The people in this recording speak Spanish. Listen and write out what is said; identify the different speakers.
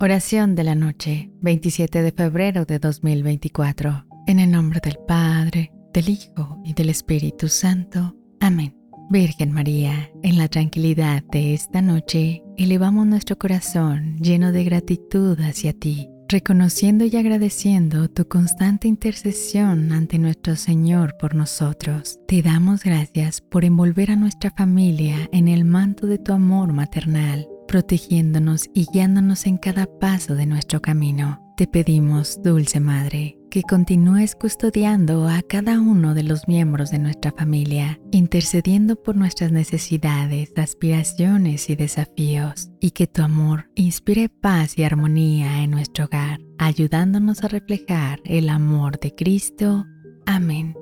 Speaker 1: Oración de la noche, 27 de febrero de 2024. En el nombre del Padre, del Hijo y del Espíritu Santo. Amén. Virgen María, en la tranquilidad de esta noche, elevamos nuestro corazón lleno de gratitud hacia ti, reconociendo y agradeciendo tu constante intercesión ante nuestro Señor por nosotros. Te damos gracias por envolver a nuestra familia en el manto de tu amor maternal protegiéndonos y guiándonos en cada paso de nuestro camino. Te pedimos, Dulce Madre, que continúes custodiando a cada uno de los miembros de nuestra familia, intercediendo por nuestras necesidades, aspiraciones y desafíos, y que tu amor inspire paz y armonía en nuestro hogar, ayudándonos a reflejar el amor de Cristo. Amén.